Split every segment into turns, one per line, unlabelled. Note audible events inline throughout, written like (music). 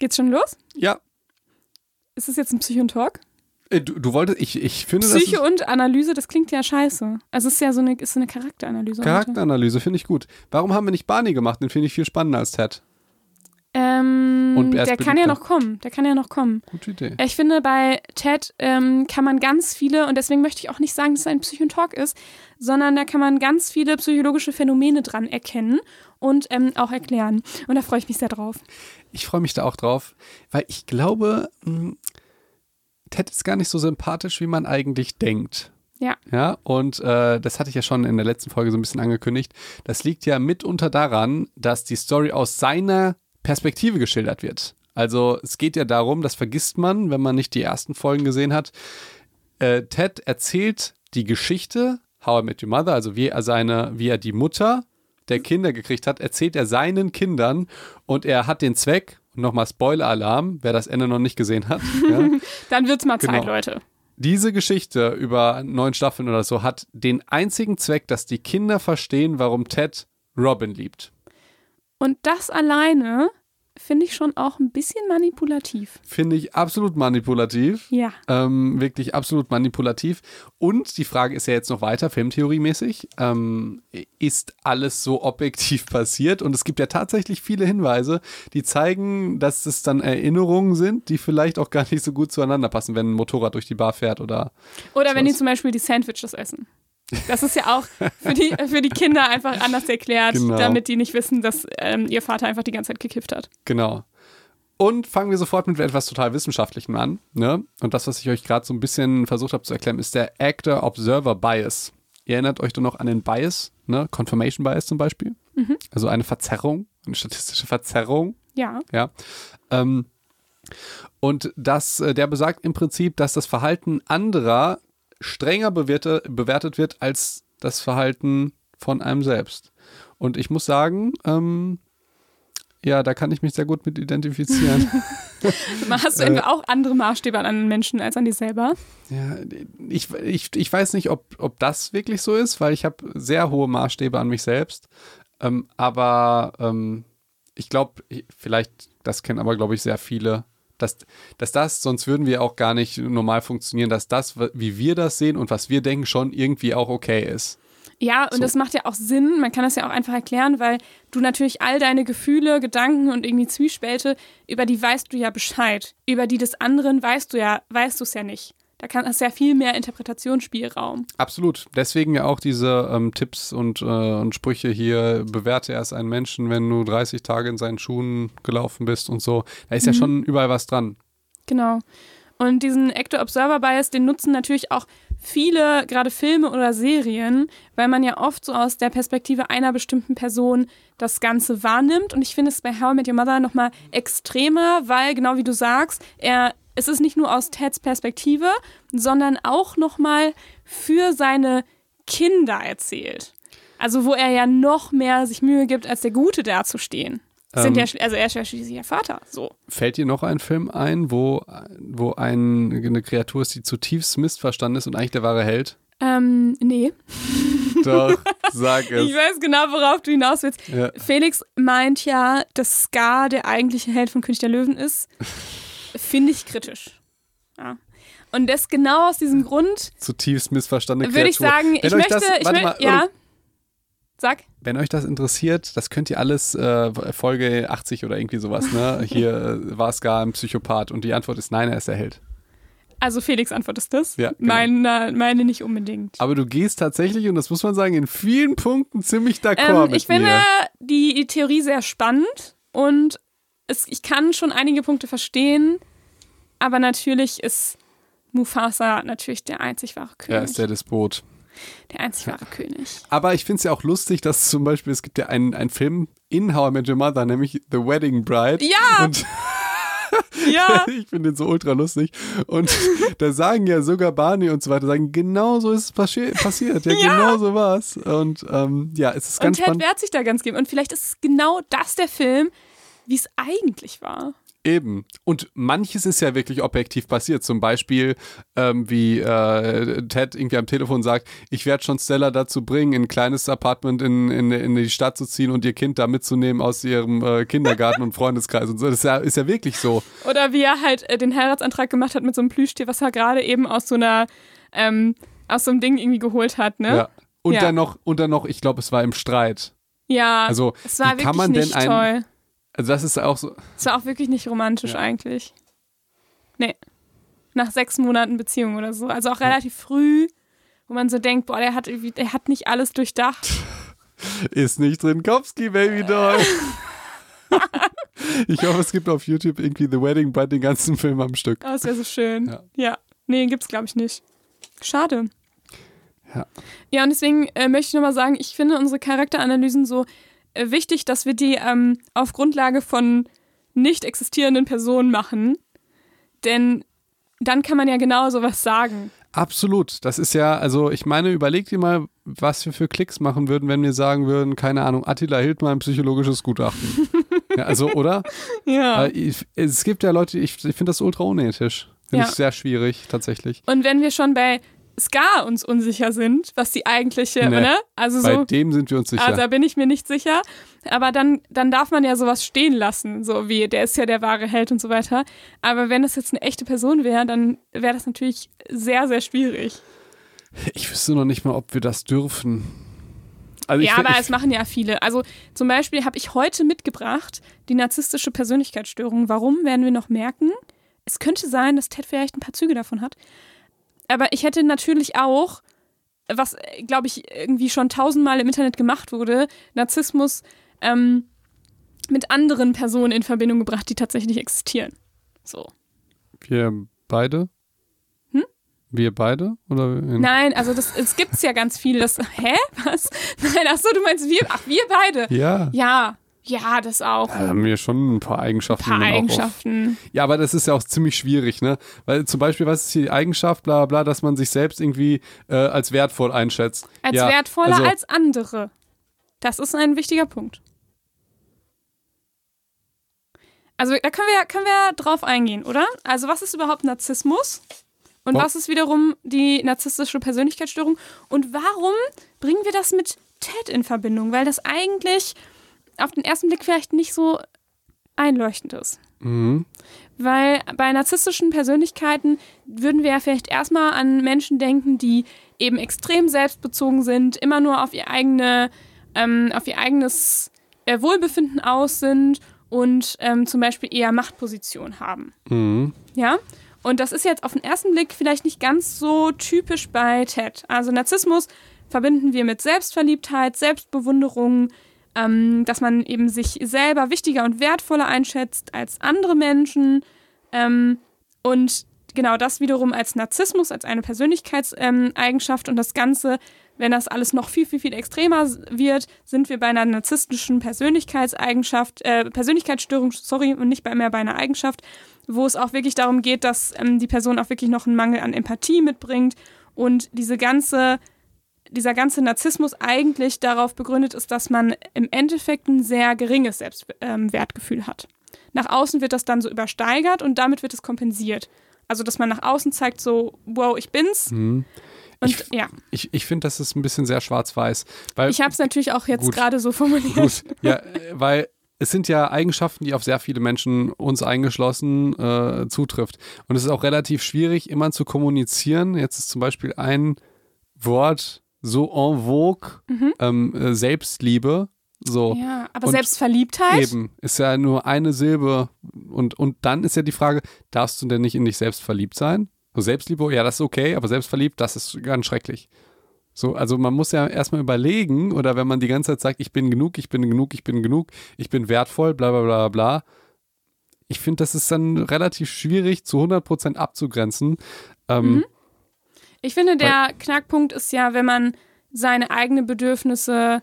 Geht's schon los?
Ja.
Ist es jetzt ein Psycho und Talk?
Äh, Du, du wolltest, ich, ich finde
Psyche
das
und Analyse, das klingt ja scheiße. Also es ist ja so eine, ist so eine Charakteranalyse.
Charakteranalyse, finde ich gut. Warum haben wir nicht Barney gemacht? Den finde ich viel spannender als Ted.
Ähm,
Und er
der kann ja noch kommen. Der kann ja noch kommen.
Gute Idee.
Ich finde, bei Ted ähm, kann man ganz viele, und deswegen möchte ich auch nicht sagen, dass es ein Psycho und Talk ist, sondern da kann man ganz viele psychologische Phänomene dran erkennen und ähm, auch erklären. Und da freue ich mich sehr drauf.
Ich freue mich da auch drauf, weil ich glaube, mh, Ted ist gar nicht so sympathisch, wie man eigentlich denkt.
Ja.
Ja, und äh, das hatte ich ja schon in der letzten Folge so ein bisschen angekündigt. Das liegt ja mitunter daran, dass die Story aus seiner Perspektive geschildert wird. Also es geht ja darum, das vergisst man, wenn man nicht die ersten Folgen gesehen hat. Äh, Ted erzählt die Geschichte, How I Met Your Mother, also wie er seine, wie er die Mutter der Kinder gekriegt hat, erzählt er seinen Kindern und er hat den Zweck, und nochmal Spoiler-Alarm, wer das Ende noch nicht gesehen hat, (laughs) ja,
Dann wird's mal Zeit,
Genau.
Leute.
diese Geschichte über neun Staffeln oder so hat den einzigen Zweck, dass die Kinder verstehen, warum Ted Robin liebt.
Und das alleine finde ich schon auch ein bisschen manipulativ.
Finde ich absolut manipulativ.
Ja.
Ähm, wirklich absolut manipulativ. Und die Frage ist ja jetzt noch weiter, filmtheoriemäßig. Ähm, ist alles so objektiv (laughs) passiert? Und es gibt ja tatsächlich viele Hinweise, die zeigen, dass es dann Erinnerungen sind, die vielleicht auch gar nicht so gut zueinander passen, wenn ein Motorrad durch die Bar fährt oder.
Oder wenn die zum Beispiel die Sandwiches essen. Das ist ja auch für die, für die Kinder einfach anders erklärt,
Genau.
damit die nicht wissen, dass ähm, ihr Vater einfach die ganze Zeit gekifft hat.
Genau. Und fangen wir sofort mit etwas total Wissenschaftlichem an. Ne? Und das, was ich euch gerade so ein bisschen versucht habe zu erklären, ist der Actor-Observer-Bias. Ihr erinnert euch doch noch an den Bias, ne? Confirmation Bias zum Beispiel. Also eine Verzerrung, eine statistische Verzerrung.
Ja.
Ja. Ähm, und das, äh, der besagt im Prinzip, dass das Verhalten anderer strenger bewerte, bewertet wird als das Verhalten von einem selbst. Und ich muss sagen, ähm, ja, da kann ich mich sehr gut mit identifizieren. (laughs)
Hast du
Äh.
auch andere Maßstäbe an anderen Menschen als an dir selber?
ja, ich, ich, ich weiß nicht, ob, ob das wirklich so ist, weil ich habe sehr hohe Maßstäbe an mich selbst. Ähm, aber ähm, ich glaube, vielleicht, das kennen aber, glaube ich, sehr viele, dass, dass das, sonst würden wir auch gar nicht normal funktionieren, dass das, wie wir das sehen und was wir denken, schon irgendwie auch okay ist.
Ja, und
So.
das macht ja auch Sinn. Man kann das ja auch einfach erklären, weil du natürlich all deine Gefühle, Gedanken und irgendwie Zwiespälte, über die weißt du ja Bescheid. Über die des anderen weißt du ja, weißt du es ja nicht. Da kann, hast du ja viel mehr Interpretationsspielraum.
Absolut. Deswegen ja auch diese ähm, Tipps und, äh, und Sprüche hier, bewerte erst einen Menschen, wenn du 30 Tage in seinen Schuhen gelaufen bist und so. Da ist ja schon überall was dran.
Genau. Und diesen Actor-Observer-Bias, den nutzen natürlich auch viele, gerade Filme oder Serien, weil man ja oft so aus der Perspektive einer bestimmten Person das Ganze wahrnimmt. Und ich finde es bei How I Met Your Mother nochmal extremer, weil, genau wie du sagst, er, es ist nicht nur aus Teds Perspektive, sondern auch nochmal für seine Kinder erzählt. Also wo er ja noch mehr sich Mühe gibt, als der Gute dazustehen.
Ähm.
ja, also er ist ja schließlich der Vater. So.
Fällt dir noch ein Film ein, wo, wo ein, eine Kreatur ist, die zutiefst missverstanden ist und eigentlich der wahre Held?
Ähm, nee. (laughs)
Doch, sag
Ich
es.
weiß genau, worauf du hinaus willst.
Ja.
Felix meint ja, dass Scar der eigentliche Held von König der Löwen ist. (laughs) Finde ich kritisch. Ja. Und das genau aus diesem Grund
Zutiefst missverstandene
würde ich sagen,
Wenn
ich möchte,
das,
ich möchte,
mal,
ja. Sag.
Wenn euch das interessiert, das könnt ihr alles äh, Folge 80 oder irgendwie sowas, ne? (laughs) Hier äh, war es gar ein Psychopath und die Antwort ist nein, er ist der Held.
Also Felix Antwort ist das.
Ja, genau.
meine, meine nicht unbedingt.
Aber du gehst tatsächlich, und das muss man sagen, in vielen Punkten ziemlich d'accord
Ähm, ich finde
mir.
die, die Theorie sehr spannend und es, ich kann schon einige Punkte verstehen, aber natürlich ist Mufasa natürlich der einzig wahre
Er
König.
ist der Despot.
der einzig wahre König.
Aber ich finde es ja auch lustig, dass zum Beispiel, es gibt ja einen, einen Film in How I Met Your Mother, nämlich The Wedding Bride.
Ja!
Und (laughs)
Ja, (laughs)
ich finde den so ultra lustig. Und (laughs) da sagen ja sogar Barney und so weiter, sagen, genau so ist es passi passiert. Ja,
Ja.
genau so war es. Und ähm, ja, es ist
und
ganz
Ted
spannend.
wehrt sich da ganz geben. Und vielleicht ist genau das der Film, wie es eigentlich war.
Eben. Und manches ist ja wirklich objektiv passiert. Zum Beispiel, ähm, wie äh, Ted irgendwie am Telefon sagt, ich werde schon Stella dazu bringen, in ein kleines Apartment in, in, in die Stadt zu ziehen und ihr Kind da mitzunehmen aus ihrem äh, Kindergarten und Freundeskreis und so. Das ist ja, ist ja wirklich so.
Oder wie er halt äh, den Heiratsantrag gemacht hat mit so einem Plüschtier, was er gerade eben aus so einer, ähm, aus so einem Ding irgendwie geholt hat, ne?
Ja. Und
Ja.
dann noch, und dann noch, ich glaube, es war im Streit.
Ja,
Also,
es war
wie
wirklich
kann man denn
nicht
ein-
toll.
Also das ist auch so.
Es war auch wirklich nicht romantisch
Ja.
eigentlich. Nee. Nach sechs Monaten Beziehung oder so. Also auch relativ früh, wo man so denkt, boah, der hat, der hat nicht alles durchdacht. (laughs)
Ist nicht Trinkowski, Baby Doll. (laughs) ich hoffe, es gibt auf YouTube irgendwie The Wedding Bride den ganzen Film am Stück.
Oh, das wäre so schön.
Ja.
Ja. Nee, gibt's glaube ich nicht. Schade.
Ja.
Ja, und deswegen äh, möchte ich nochmal sagen, ich finde unsere Charakteranalysen so wichtig, dass wir die ähm, auf Grundlage von nicht existierenden Personen machen. Denn dann kann man ja genau sowas sagen.
Absolut. Das ist ja, also ich meine, überleg dir mal, was wir für Klicks machen würden, wenn wir sagen würden, keine Ahnung, Attila Hildmann, psychologisches Gutachten. (laughs) ja, also, oder?
Ja.
Äh, ich, es gibt ja Leute, ich, ich finde das ultra unethisch. Finde
Ja.
ich sehr schwierig, tatsächlich.
Und wenn wir schon bei Ska uns unsicher sind, was die eigentliche,
Nee.
ne? Also
Bei
so,
dem sind wir uns sicher.
also da bin ich mir nicht sicher. Aber dann, dann darf man ja sowas stehen lassen, so wie der ist ja der wahre Held und so weiter. Aber wenn das jetzt eine echte Person wäre, dann wäre das natürlich sehr, sehr schwierig.
ich wüsste noch nicht mal, ob wir das dürfen. Also ich,
ja,
find-
aber
ich,
es machen ja viele. Also zum Beispiel habe ich heute mitgebracht die narzisstische Persönlichkeitsstörung. Warum werden wir noch merken? Es könnte sein, dass Ted vielleicht ein paar Züge davon hat. Aber ich hätte natürlich auch, was glaube ich irgendwie schon tausendmal im Internet gemacht wurde, Narzissmus ähm, mit anderen Personen in Verbindung gebracht, die tatsächlich existieren. So.
wir beide?
Hm?
Wir beide? Oder in,
Nein, also das, es gibt's ja ganz viele. Das, (laughs) hä? Was? Nein, ach so, du meinst wir? Ach, wir beide.
Ja.
Ja, ja, das auch.
Da haben wir schon ein paar Eigenschaften.
Ein paar Eigenschaften.
Ja, aber das ist ja auch ziemlich schwierig, ne? Weil zum Beispiel, was ist hier die Eigenschaft, bla bla, dass man sich selbst irgendwie äh, als wertvoll einschätzt.
Als
ja,
wertvoller
also,
als andere. Das ist ein wichtiger Punkt. Also da können wir, können wir drauf eingehen, oder? Also was ist überhaupt Narzissmus? Und was ist wiederum die narzisstische Persönlichkeitsstörung? Und warum bringen wir das mit Ted in Verbindung? Weil das eigentlich auf den ersten Blick vielleicht nicht so einleuchtend ist.
Mhm.
Weil bei narzisstischen Persönlichkeiten würden wir ja vielleicht erstmal an Menschen denken, die eben extrem selbstbezogen sind, immer nur auf ihr eigene, ähm, auf ihr eigenes äh, Wohlbefinden aus sind und ähm, zum Beispiel eher Machtposition haben.
Mhm.
Ja? Und das ist jetzt auf den ersten Blick vielleicht nicht ganz so typisch bei Ted. Also Narzissmus verbinden wir mit Selbstverliebtheit, Selbstbewunderung, ähm, dass man eben sich selber wichtiger und wertvoller einschätzt als andere Menschen. Ähm, und genau das wiederum als Narzissmus, als eine Persönlichkeitseigenschaft. und das Ganze, wenn das alles noch viel, viel, viel extremer wird, sind wir bei einer narzisstischen Persönlichkeitseigenschaft, äh, Persönlichkeitsstörung, sorry, und nicht mehr bei einer Eigenschaft, wo es auch wirklich darum geht, dass ähm, die Person auch wirklich noch einen Mangel an Empathie mitbringt und diese ganze, dieser ganze Narzissmus eigentlich darauf begründet ist, dass man im Endeffekt ein sehr geringes Selbstwertgefühl hat. Nach außen wird das dann so übersteigert und damit wird es kompensiert. Also, dass man nach außen zeigt, so, wow, ich bin's.
Mhm.
Und
Ich-
ja,
Ich, ich finde, das ist ein bisschen sehr schwarz-weiß. Weil,
ich habe es natürlich auch jetzt gerade so formuliert.
gut, ja, weil es sind ja Eigenschaften, die auf sehr viele Menschen, uns eingeschlossen, äh, zutrifft. Und es ist auch relativ schwierig, immer zu kommunizieren. Jetzt ist zum Beispiel ein Wort so en vogue,
Mhm.
ähm, äh, Selbstliebe. So.
Ja, aber
Und
Selbstverliebtheit?
Eben, ist ja nur eine Silbe. Und, und dann ist ja die Frage, darfst du denn nicht in dich selbst verliebt sein? So Selbstliebe, ja, das ist okay, aber selbstverliebt, das ist ganz schrecklich. So, also man muss ja erstmal überlegen, oder wenn man die ganze Zeit sagt, ich bin genug, ich bin genug, ich bin genug, ich bin wertvoll, bla bla bla bla. Ich finde, das ist dann relativ schwierig zu 100% abzugrenzen. Ähm,
Mhm. Ich finde, der Knackpunkt ist ja, wenn man seine eigenen Bedürfnisse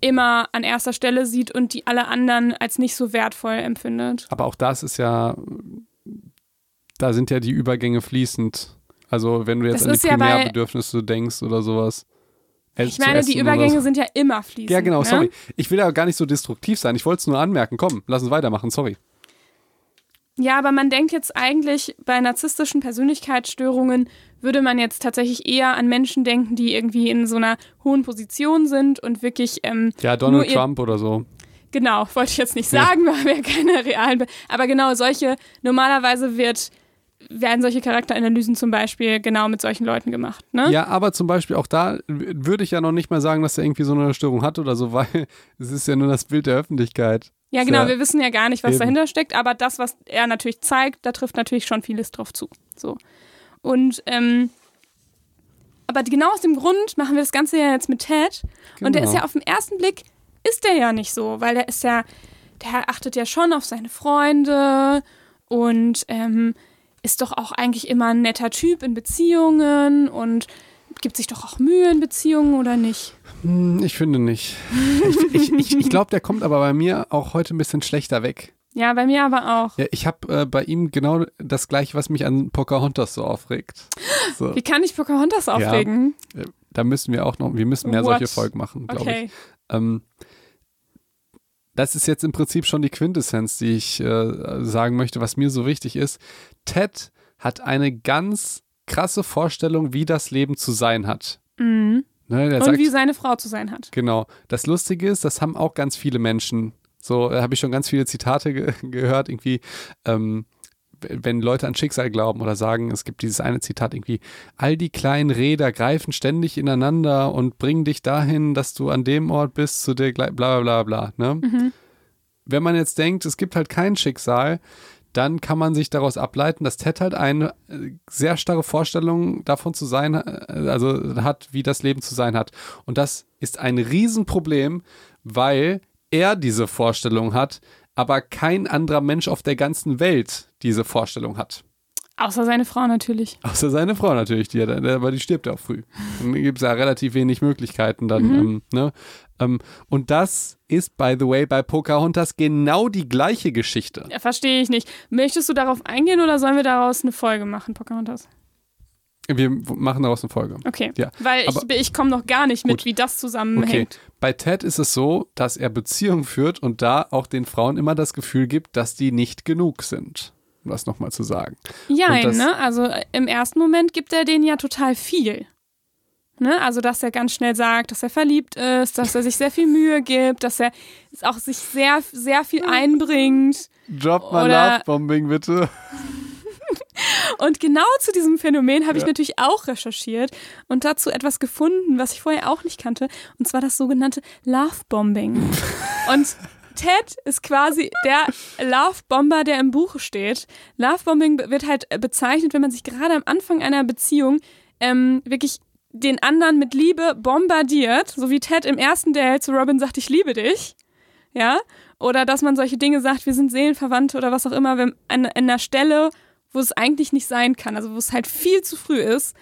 immer an erster Stelle sieht und die alle anderen als nicht so wertvoll empfindet.
Aber auch das ist ja, da sind ja die Übergänge fließend. Also wenn du jetzt
Das
an die
ja
Primärbedürfnisse denkst oder sowas.
ich meine, die Übergänge so. sind ja immer fließend.
Ja, genau,
ne?
sorry. Ich will ja gar nicht so destruktiv sein. Ich wollte es nur anmerken. Komm, lass uns weitermachen, sorry.
Ja, aber man denkt jetzt eigentlich, bei narzisstischen Persönlichkeitsstörungen würde man jetzt tatsächlich eher an Menschen denken, die irgendwie in so einer hohen Position sind und wirklich. Ähm,
ja, Donald Trump oder so.
Genau, wollte ich jetzt nicht sagen, ja. (laughs) weil wir keine realen. Aber genau, solche, normalerweise wird werden solche Charakteranalysen zum Beispiel genau mit solchen Leuten gemacht. Ne?
Ja, aber zum Beispiel auch da würde ich ja noch nicht mal sagen, dass er irgendwie so eine Störung hat oder so, (laughs) weil es ist ja nur das Bild der Öffentlichkeit.
Ja, genau, ja wir wissen ja gar nicht, was eben. dahinter steckt, aber das, was er natürlich zeigt, da trifft natürlich schon vieles drauf zu. So. Und ähm, aber genau aus dem Grund machen wir das Ganze ja jetzt mit Ted. Genau. Und der ist ja auf den ersten Blick, ist der ja nicht so, weil der ist ja, der achtet ja schon auf seine Freunde und ähm, ist doch auch eigentlich immer ein netter Typ in Beziehungen und gibt sich doch auch Mühe in Beziehungen oder nicht?
Hm, ich finde nicht. Ich, ich, ich, ich glaube, der kommt aber bei mir auch heute ein bisschen schlechter weg.
Ja, bei mir aber auch.
Ja, ich habe äh, bei ihm genau das gleiche, was mich an Pocahontas so aufregt. So.
Wie kann ich Pocahontas aufregen?
Ja, äh, da müssen wir auch noch, wir müssen mehr What? solche Folgen machen, glaube okay. ich. Ähm, das ist jetzt im Prinzip schon die Quintessenz, die ich äh, sagen möchte, was mir so wichtig ist. Ted hat eine ganz krasse Vorstellung, wie das Leben zu sein hat.
Mhm. Ne, Und sagt, wie seine Frau zu sein hat.
Genau. Das Lustige ist, das haben auch ganz viele Menschen. So äh, habe ich schon ganz viele Zitate ge (laughs) gehört, irgendwie. Ähm, wenn Leute an Schicksal glauben oder sagen, es gibt dieses eine Zitat irgendwie, all die kleinen Räder greifen ständig ineinander und bringen dich dahin, dass du an dem Ort bist, zu der bla bla bla bla. Ne? Mhm. Wenn man jetzt denkt, es gibt halt kein Schicksal, dann kann man sich daraus ableiten, dass Ted halt eine äh, sehr starre Vorstellung davon zu sein, äh, also hat, wie das Leben zu sein hat. Und das ist ein Riesenproblem, weil er diese Vorstellung hat, aber kein anderer Mensch auf der ganzen Welt diese Vorstellung hat.
Außer seine Frau natürlich.
Außer seine Frau natürlich, die, aber die stirbt ja auch früh. Dann gibt es ja relativ wenig Möglichkeiten dann. Mhm. Ähm, ne? Ähm, und das ist, by the way, bei Pocahontas genau die gleiche Geschichte.
Ja, verstehe ich nicht. Möchtest du darauf eingehen oder sollen wir daraus eine Folge machen, Pocahontas?
Wir machen daraus eine Folge.
Okay. Ja. Weil ich, ich komme noch gar nicht mit, gut. wie das zusammenhängt.
Okay. Bei Ted ist es so, dass er Beziehungen führt und da auch den Frauen immer das Gefühl gibt, dass die nicht genug sind um das nochmal zu sagen.
Ja, ne? Also äh, im ersten Moment gibt er denen ja total viel. Ne? Also, dass er ganz schnell sagt, dass er verliebt ist, dass er sich sehr viel Mühe gibt, dass er auch sich sehr, sehr viel einbringt.
Drop mal Love-Bombing, bitte. (laughs)
und genau zu diesem Phänomen habe ja. ich natürlich auch recherchiert und dazu etwas gefunden, was ich vorher auch nicht kannte, und zwar das sogenannte Love-Bombing. (laughs) und Ted ist quasi der Love-Bomber, der im Buch steht. Love-Bombing wird halt bezeichnet, wenn man sich gerade am Anfang einer Beziehung ähm, wirklich den anderen mit Liebe bombardiert, so wie Ted im ersten Date zu Robin sagt, ich liebe dich. Ja? Oder dass man solche Dinge sagt, wir sind Seelenverwandte oder was auch immer, wenn an, an einer Stelle, wo es eigentlich nicht sein kann, also wo es halt viel zu früh ist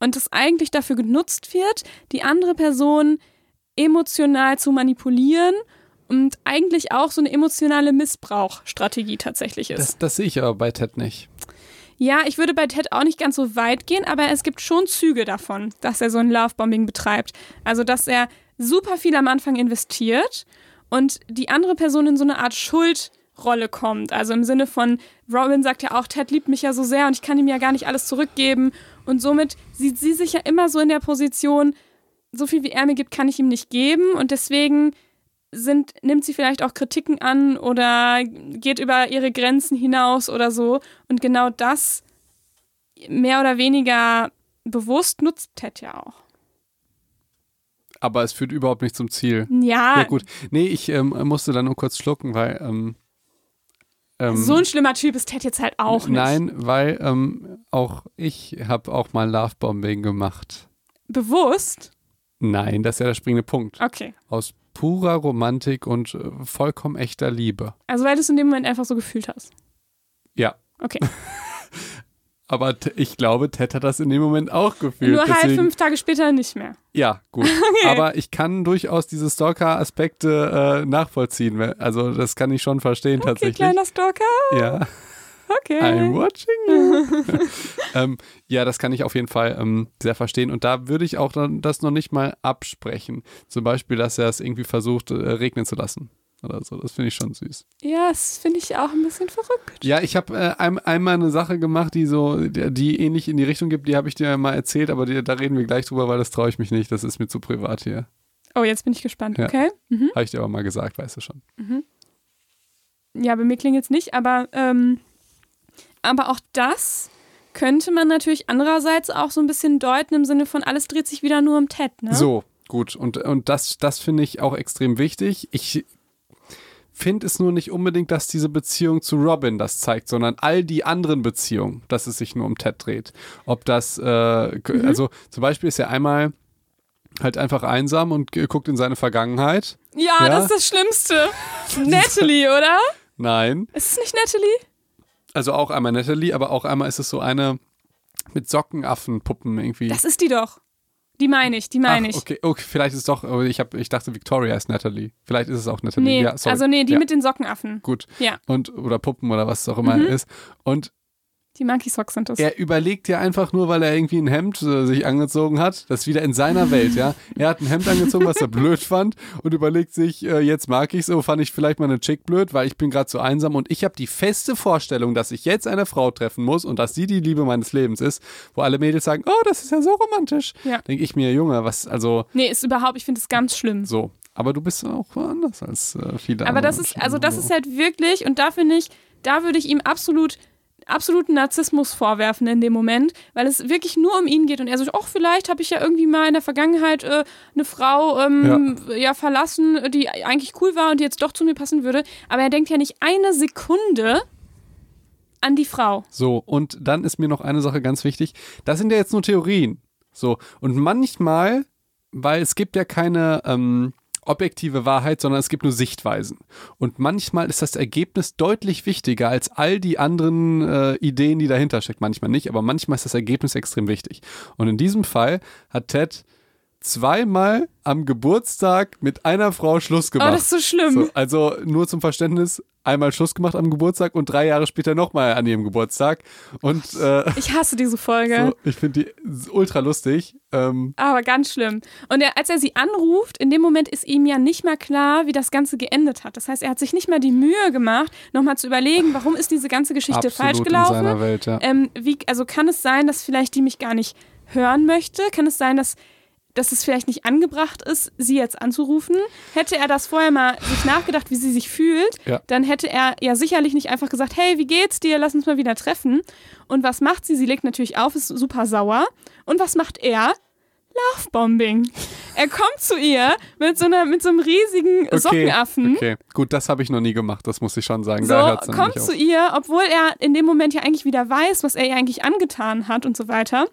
und es eigentlich dafür genutzt wird, die andere Person emotional zu manipulieren und eigentlich auch so eine emotionale Missbrauchstrategie tatsächlich ist.
Das, das sehe ich aber bei Ted nicht.
Ja, ich würde bei Ted auch nicht ganz so weit gehen, aber es gibt schon Züge davon, dass er so ein Lovebombing betreibt. Also, dass er super viel am Anfang investiert und die andere Person in so eine Art Schuldrolle kommt. Also im Sinne von, Robin sagt ja auch, Ted liebt mich ja so sehr und ich kann ihm ja gar nicht alles zurückgeben. Und somit sieht sie sich ja immer so in der Position, so viel wie er mir gibt, kann ich ihm nicht geben. Und deswegen sind, nimmt sie vielleicht auch Kritiken an oder geht über ihre Grenzen hinaus oder so. Und genau das mehr oder weniger bewusst nutzt Ted ja auch.
Aber es führt überhaupt nicht zum Ziel.
Ja.
Ja, gut. Nee, ich ähm, musste dann nur kurz schlucken, weil. Ähm,
ähm, so ein schlimmer Typ ist Ted jetzt halt auch nicht.
Nein, weil ähm, auch ich habe auch mal Lovebombing gemacht.
Bewusst?
Nein, das ist ja der springende Punkt.
Okay.
Aus purer Romantik und äh, vollkommen echter Liebe.
Also weil du es in dem Moment einfach so gefühlt hast.
Ja.
Okay. (laughs)
Aber ich glaube, Ted hat das in dem Moment auch gefühlt.
Nur halt fünf Tage später nicht mehr.
Ja, gut. (laughs) Okay. Aber ich kann durchaus diese Stalker-Aspekte äh, nachvollziehen. Also das kann ich schon verstehen
okay,
tatsächlich.
kleiner Stalker.
Ja.
Okay.
I'm watching you. (laughs) (laughs) ähm, ja, das kann ich auf jeden Fall ähm, sehr verstehen. Und da würde ich auch dann das noch nicht mal absprechen. Zum Beispiel, dass er es irgendwie versucht, äh, regnen zu lassen. Oder so. Das finde ich schon süß.
Ja, das finde ich auch ein bisschen verrückt.
Ja, ich habe äh, ein, einmal eine Sache gemacht, die so, die, die ähnlich in die Richtung gibt, die habe ich dir mal erzählt, aber die, da reden wir gleich drüber, weil das traue ich mich nicht. Das ist mir zu privat hier.
Oh, jetzt bin ich gespannt.
Ja.
Okay. Mhm.
Habe ich dir aber mal gesagt, weißt du schon.
Ja, bei mir klingelt es nicht, aber, ähm, aber auch das könnte man natürlich andererseits auch so ein bisschen deuten im Sinne von alles dreht sich wieder nur um Ted, ne?
So, gut. Und, und das, das finde ich auch extrem wichtig. Ich finde es nur nicht unbedingt, dass diese Beziehung zu Robin das zeigt, sondern all die anderen Beziehungen, dass es sich nur um Ted dreht. Ob das, äh, k- also zum Beispiel ist er einmal halt einfach einsam und guckt in seine Vergangenheit.
Ja,
Ja?
das ist das Schlimmste. (laughs) Natalie, oder?
Nein.
Ist es nicht Natalie?
Also auch einmal Natalie, aber auch einmal ist es so eine mit Sockenaffenpuppen irgendwie.
Das ist die doch. Die meine ich, die meine ich.
okay, okay, vielleicht ist es doch, ich, hab, ich dachte, Victoria ist Natalie. Vielleicht ist es auch Natalie.
Nee,
ja,
also nee, die
ja,
mit den Sockenaffen.
Gut.
Ja,
Und, oder Puppen oder was es auch immer
Mhm.
ist. Und
die Monkey Socks sind das.
er überlegt ja einfach nur, weil er irgendwie ein Hemd äh, sich angezogen hat, das ist wieder in seiner Welt, ja. Er hat ein Hemd angezogen, was er blöd fand und überlegt sich, äh, jetzt mag ich so, fand ich vielleicht mal eine Chick blöd, weil ich bin gerade so einsam und ich habe die feste Vorstellung, dass ich jetzt eine Frau treffen muss und dass sie die Liebe meines Lebens ist, wo alle Mädels sagen, oh, das ist ja so romantisch.
Ja.
Denke ich mir, Junge, was, also
Nee, ist überhaupt, ich finde es ganz schlimm.
so. Aber du bist auch anders als äh, viele
Aber
andere
das ist, also das ist halt wirklich, und da finde ich, da würde ich ihm absolut absoluten Narzissmus vorwerfen in dem Moment, weil es wirklich nur um ihn geht und er so, ach, vielleicht habe ich ja irgendwie mal in der Vergangenheit äh, eine Frau ähm, ja. verlassen, die eigentlich cool war und die jetzt doch zu mir passen würde, aber er denkt ja nicht eine Sekunde an die Frau.
So, und dann ist mir noch eine Sache ganz wichtig. Das sind ja jetzt nur Theorien. So, und manchmal, weil es gibt ja keine ähm, objektive Wahrheit, sondern es gibt nur Sichtweisen. Und manchmal ist das Ergebnis deutlich wichtiger als all die anderen äh, Ideen, die dahinter stecken. Manchmal nicht, aber manchmal ist das Ergebnis extrem wichtig. Und in diesem Fall hat Ted zweimal am Geburtstag mit einer Frau Schluss
Oh,
gemacht.
das ist so schlimm.
So, also nur zum Verständnis, einmal Schluss gemacht am Geburtstag und drei Jahre später nochmal an ihrem Geburtstag. Und äh,
Ich hasse diese Folge.
so, ich finde die ultra lustig. Ähm,
Aber ganz schlimm. Und er, als er sie anruft, in dem Moment ist ihm ja nicht mal klar, wie das Ganze geendet hat. Das heißt, er hat sich nicht mal die Mühe gemacht, nochmal zu überlegen, warum ist diese ganze Geschichte
absolut
falsch
in
gelaufen.
seiner Welt, ja.
Ähm, wie, also kann es sein, dass vielleicht die mich gar nicht hören möchte? Kann es sein, dass, dass es vielleicht nicht angebracht ist, sie jetzt anzurufen? Hätte er das vorher mal sich nachgedacht, wie sie sich fühlt,
Ja.
dann hätte er ja sicherlich nicht einfach gesagt, hey, wie geht's dir? Lass uns mal wieder treffen. Und was macht sie? Sie legt natürlich auf, ist super sauer. Und was macht er? Lovebombing. Er kommt zu ihr mit so, einer, mit so einem riesigen Sockenaffen.
Okay, gut, das habe ich noch nie gemacht, das muss ich schon sagen.
So,
da
kommt zu ihr, obwohl er in dem Moment ja eigentlich wieder weiß, was er ihr eigentlich angetan hat und so weiter.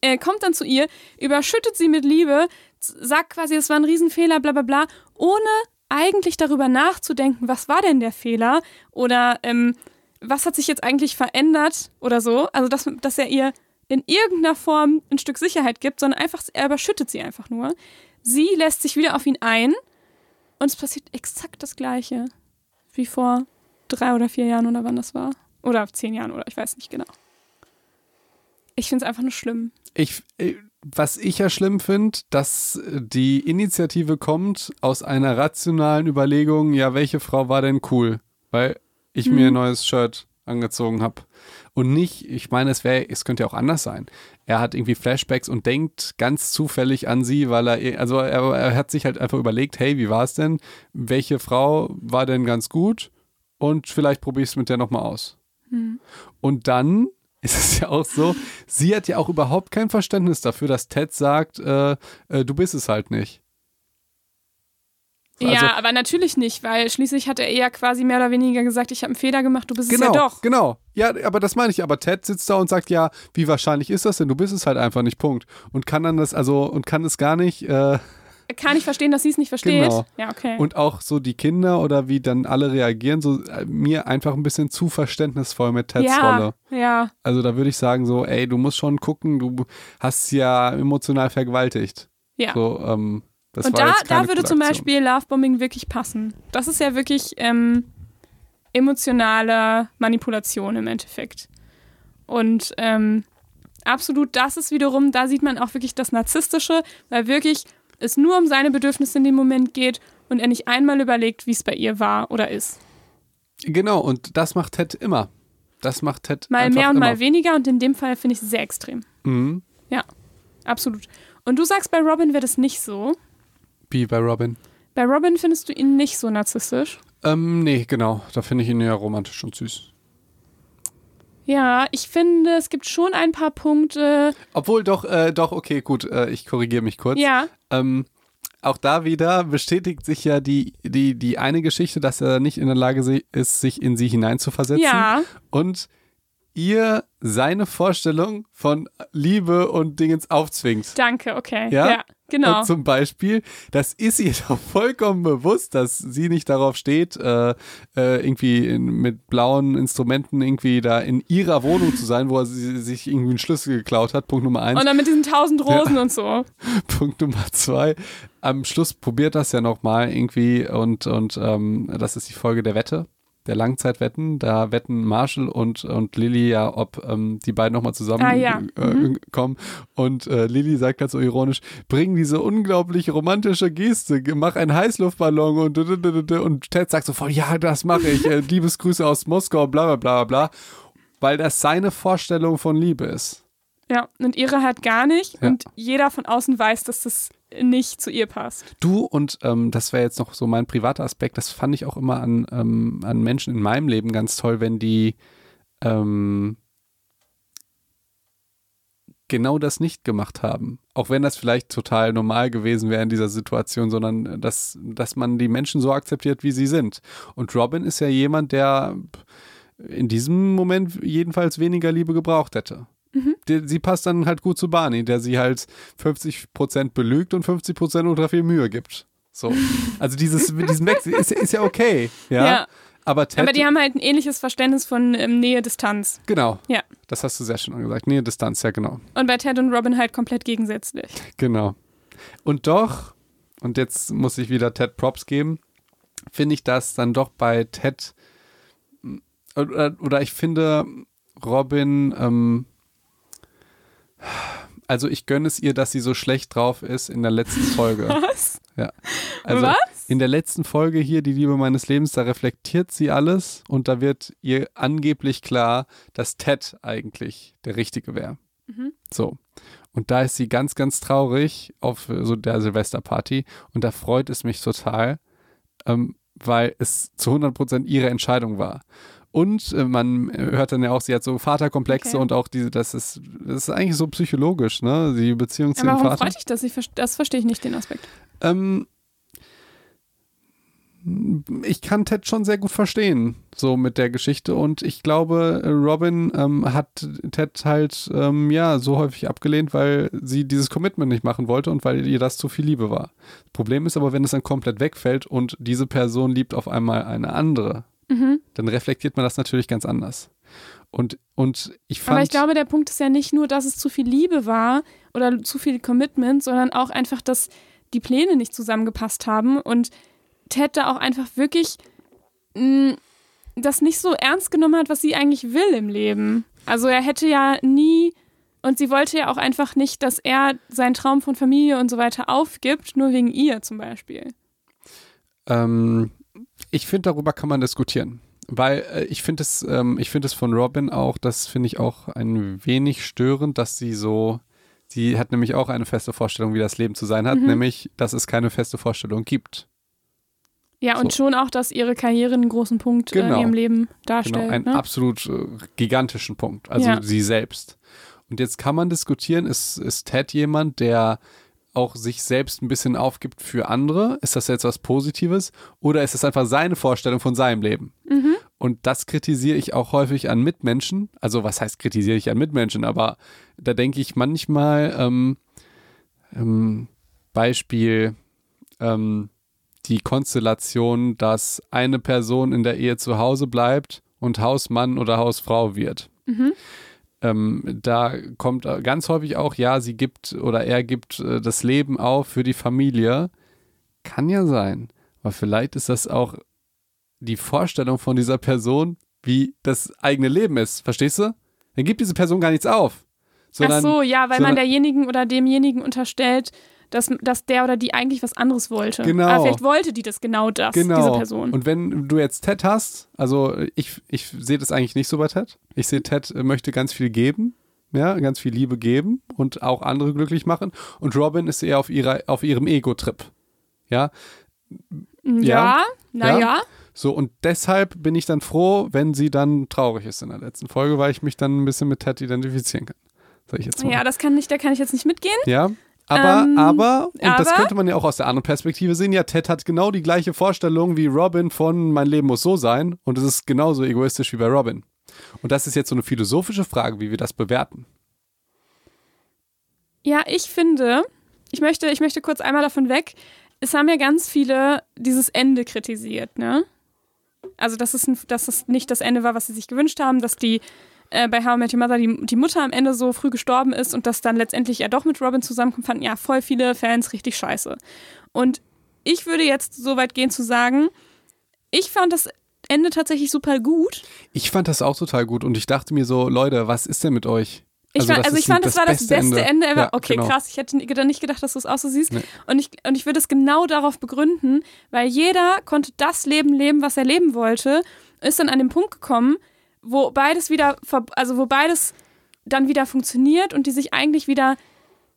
Er kommt dann zu ihr, überschüttet sie mit Liebe, sagt quasi, es war ein Riesenfehler, bla bla bla, ohne eigentlich darüber nachzudenken, was war denn der Fehler oder ähm, was hat sich jetzt eigentlich verändert oder so. Also, dass, dass er ihr in irgendeiner Form ein Stück Sicherheit gibt, sondern einfach, er überschüttet sie einfach nur. Sie lässt sich wieder auf ihn ein und es passiert exakt das Gleiche wie vor drei oder vier Jahren oder wann das war. Oder zehn Jahren oder ich weiß nicht genau. Ich finde es einfach nur schlimm.
Ich, äh, was ich ja schlimm finde, dass die Initiative kommt aus einer rationalen Überlegung, ja, welche Frau war denn cool? Weil ich
Hm.
mir ein neues Shirt angezogen habe. Und nicht, ich meine, es wäre, es könnte ja auch anders sein. Er hat irgendwie Flashbacks und denkt ganz zufällig an sie, weil er, eh- also er, er hat sich halt einfach überlegt, hey, wie war es denn? Welche Frau war denn ganz gut? Und vielleicht probiere ich es mit der nochmal aus.
Hm.
Und dann ist es ja auch so, sie hat ja auch überhaupt kein Verständnis dafür, dass Ted sagt, äh, äh, du bist es halt nicht. Also-
ja, aber natürlich nicht, weil schließlich hat er eher quasi mehr oder weniger gesagt, ich habe einen Fehler gemacht, du bist
Genau,
es ja doch.
genau. Ja, aber das meine ich. Aber Ted sitzt da und sagt, ja, wie wahrscheinlich ist das denn? Du bist es halt einfach nicht, Punkt. Und kann dann das, also, und kann es gar nicht, äh,
Kann ich verstehen, dass sie es nicht versteht?
Genau.
Ja, okay.
und auch so die Kinder oder wie dann alle reagieren, so äh, mir einfach ein bisschen zu verständnisvoll mit Teds
ja,
Rolle.
ja,
Also da würde ich sagen, so, ey, du musst schon gucken, du hast ja emotional vergewaltigt.
ja.
So, ähm, das
und
war
da,
jetzt keine
da würde zum. Beispiel Lovebombing wirklich passen. Das ist ja wirklich, ähm, emotionale Manipulation im Endeffekt. Und ähm, absolut, das ist wiederum, da sieht man auch wirklich das Narzisstische, weil wirklich es nur um seine Bedürfnisse in dem Moment geht und er nicht einmal überlegt, wie es bei ihr war oder ist.
Genau, und das macht Ted immer. Das macht Ted
Mal mehr und
immer.
mal weniger und in dem Fall finde ich es sehr extrem.
Mhm.
Ja, absolut. Und du sagst, bei Robin wäre das nicht so.
Wie bei Robin.
Bei Robin findest du ihn nicht so narzisstisch.
Ähm, nee, genau. Da finde ich ihn ja romantisch und süß.
Ja, ich finde, es gibt schon ein paar Punkte.
Obwohl, doch, äh, doch, okay, gut, äh, ich korrigiere mich kurz.
Ja,
Ähm, auch da wieder bestätigt sich ja die, die, die eine Geschichte, dass er nicht in der Lage ist, sich in sie hineinzuversetzen.
ja,
Und ihr seine Vorstellung von Liebe und Dingens aufzwingt.
danke, okay.
Ja?
Ja, genau.
Zum Beispiel, das ist ihr (laughs) doch vollkommen bewusst, dass sie nicht darauf steht, äh, äh, irgendwie in, mit blauen Instrumenten irgendwie da in ihrer Wohnung zu sein, wo sie, sich irgendwie einen Schlüssel geklaut hat. Punkt Nummer eins.
Und dann mit diesen tausend Rosen und so. (laughs)
Punkt Nummer zwei. Am Schluss probiert das ja nochmal irgendwie und, und ähm, das ist die Folge der Wette, der Langzeitwetten. Da wetten Marshall und, und Lilly ja, ob ähm, die beiden nochmal zusammen
Ah, ja.
äh,
Mhm.
kommen. Und äh, Lilly sagt halt so ironisch, bring diese unglaublich romantische Geste, ge- mach einen Heißluftballon und, und Ted sagt so voll, ja, das mache ich. Äh, (laughs) Liebesgrüße aus Moskau, bla bla bla bla. Weil das seine Vorstellung von Liebe ist.
Ja, und ihre halt gar nicht.
Ja.
Und jeder von außen weiß, dass das nicht zu ihr passt.
Du und ähm, das wäre jetzt noch so mein privater Aspekt, das fand ich auch immer an, ähm, an Menschen in meinem Leben ganz toll, wenn die ähm, genau das nicht gemacht haben. Auch wenn das vielleicht total normal gewesen wäre in dieser Situation, sondern dass, dass man die Menschen so akzeptiert, wie sie sind. Und Robin ist ja jemand, der in diesem Moment jedenfalls weniger Liebe gebraucht hätte. Die, sie passt dann halt gut zu Barney, der sie halt 50% belügt und 50% ultra viel Mühe gibt. So. (laughs) Also dieses, diesen Wechsel ist, ist ja okay. Ja.
Ja.
Aber Ted.
Aber die haben halt ein ähnliches Verständnis von ähm, Nähe-Distanz.
genau.
Ja.
Das hast du sehr schön gesagt. Nee, Distanz, ja, genau.
Und bei Ted und Robin halt komplett gegensätzlich.
Genau. Und doch, und jetzt muss ich wieder Ted Props geben, finde ich das dann doch bei Ted, oder, oder ich finde Robin, ähm, also ich gönne es ihr, dass sie so schlecht drauf ist in der letzten Folge. (laughs)
Was?
Ja. Also
Was?
in der letzten Folge hier, die Liebe meines Lebens, da reflektiert sie alles und da wird ihr angeblich klar, dass Ted eigentlich der Richtige wäre.
Mhm.
So. Und da ist sie ganz, ganz traurig auf so der Silvesterparty und da freut es mich total, ähm, weil es zu 100% ihre Entscheidung war. Und äh, man hört dann ja auch, sie hat so Vaterkomplexe
Okay.
und auch diese, das ist, das ist eigentlich so psychologisch, ne? Die Beziehung zu
Aber
dem
warum
Vater.
freut dich das? Ich, das verstehe ich nicht, den Aspekt.
Ähm, ich kann Ted schon sehr gut verstehen, so mit der Geschichte. Und ich glaube, Robin ähm, hat Ted halt ähm, ja so häufig abgelehnt, weil sie dieses Commitment nicht machen wollte und weil ihr das zu viel Liebe war. Problem ist aber, wenn es dann komplett wegfällt und diese Person liebt auf einmal eine andere,
Mhm.
dann reflektiert man das natürlich ganz anders. Und, und ich fand.
Aber ich glaube, der Punkt ist ja nicht nur, dass es zu viel Liebe war oder zu viel Commitment, sondern auch einfach, dass die Pläne nicht zusammengepasst haben und Ted da auch einfach wirklich mh, das nicht so ernst genommen hat, was sie eigentlich will im Leben. Also er hätte ja nie und sie wollte ja auch einfach nicht, dass er seinen Traum von Familie und so weiter aufgibt, nur wegen ihr zum Beispiel.
Ähm, ich finde, darüber kann man diskutieren. Weil äh, ich finde es, ähm, ich finde es von Robin auch, das finde ich auch ein wenig störend, dass sie so, sie hat nämlich auch eine feste Vorstellung, wie das Leben zu sein hat,
Mhm.
nämlich, dass es keine feste Vorstellung gibt.
Ja, und
So.
schon auch, dass ihre Karriere einen großen Punkt äh,
Genau.
in ihrem Leben
Genau,
darstellt.
einen
ne?
absolut äh, gigantischen Punkt. Also
Ja.
sie selbst. Und jetzt kann man diskutieren, ist, ist Ted jemand, der auch sich selbst ein bisschen aufgibt für andere? Ist das jetzt was Positives? Oder ist es einfach seine Vorstellung von seinem Leben?
Mhm.
Und das kritisiere ich auch häufig an Mitmenschen. Also was heißt kritisiere ich an Mitmenschen? Aber da denke ich manchmal, ähm, ähm, Beispiel, ähm, die Konstellation, dass eine Person in der Ehe zu Hause bleibt und Hausmann oder Hausfrau wird.
Mhm.
Ähm, da kommt ganz häufig auch, ja, sie gibt oder er gibt äh, das Leben auf für die Familie. Kann ja sein. Aber vielleicht ist das auch die Vorstellung von dieser Person, wie das eigene Leben ist. Verstehst du? Dann gibt diese Person gar nichts auf.
Sondern, Ach so, ja, weil
sondern,
man derjenigen oder demjenigen unterstellt, dass, dass der oder die eigentlich was anderes wollte.
Genau.
Aber vielleicht wollte die das genau das,
genau.
diese Person.
Und wenn du jetzt Ted hast, also ich, ich sehe das eigentlich nicht so bei Ted. Ich sehe, Ted möchte ganz viel geben, ja, ganz viel Liebe geben und auch andere glücklich machen. Und Robin ist eher auf, ihrer, auf ihrem Ego-Trip. Ja.
Ja, naja. Ja?
So, und deshalb bin ich dann froh, wenn sie dann traurig ist in der letzten Folge, weil ich mich dann ein bisschen mit Ted identifizieren kann. Sag ich jetzt mal.
Ja, das kann ich, da kann ich jetzt nicht mitgehen.
Ja. Aber, ähm, aber, und aber, das könnte man ja auch aus der anderen Perspektive sehen, ja, Ted hat genau die gleiche Vorstellung wie Robin von Mein Leben muss so sein und es ist genauso egoistisch wie bei Robin. Und das ist jetzt so eine philosophische Frage, wie wir das bewerten.
Ja, ich finde, ich möchte, ich möchte kurz einmal davon weg. Es haben ja ganz viele dieses Ende kritisiert, ne? Also, dass es, dass es nicht das Ende war, was sie sich gewünscht haben, dass die äh, bei How I Met Your Mother die, die Mutter am Ende so früh gestorben ist und dass dann letztendlich er doch mit Robin zusammenkommt, fanden ja voll viele Fans richtig scheiße. Und ich würde jetzt so weit gehen zu sagen, ich fand das Ende tatsächlich super gut.
Ich fand das auch total gut und ich dachte mir so, Leute, was ist denn mit euch?
Ich also, fand, also ich fand, das, das war das beste Ende, Ende ever. Ja, okay, genau. krass. Ich hätte nicht gedacht, dass du es auch so siehst. Nee. Und, ich, und ich würde es genau darauf begründen, weil jeder konnte das Leben leben, was er leben wollte, ist dann an den Punkt gekommen, wo beides wieder, also wo beides dann wieder funktioniert und die sich eigentlich wieder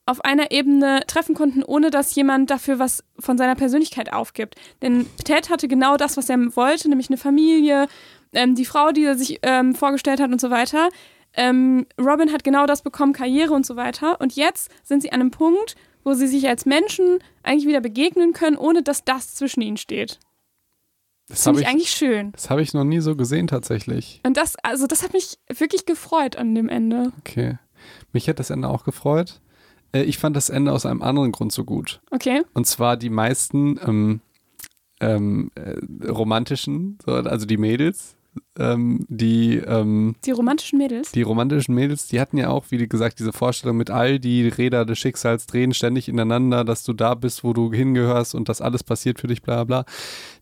auf einer Ebene treffen konnten, ohne dass jemand dafür was von seiner Persönlichkeit aufgibt. Denn Ted hatte genau das, was er wollte, nämlich eine Familie, ähm, die Frau, die er sich ähm, vorgestellt hat und so weiter. Ähm, Robin hat genau das bekommen, Karriere und so weiter. Und jetzt sind sie an einem Punkt, wo sie sich als Menschen eigentlich wieder begegnen können, ohne dass das zwischen ihnen steht. Das finde ich, ich, eigentlich schön.
Das habe ich noch nie so gesehen tatsächlich.
Und das, also das hat mich wirklich gefreut an dem Ende.
Okay. Mich hat das Ende auch gefreut. Äh, ich fand das Ende aus einem anderen Grund so gut.
Okay.
Und zwar die meisten ähm, ähm, äh, romantischen, so, also die Mädels, ähm, die ähm,
die romantischen Mädels.
Die romantischen Mädels, die hatten ja auch, wie gesagt, diese Vorstellung mit all die Räder des Schicksals drehen ständig ineinander, dass du da bist, wo du hingehörst und dass alles passiert für dich, bla bla.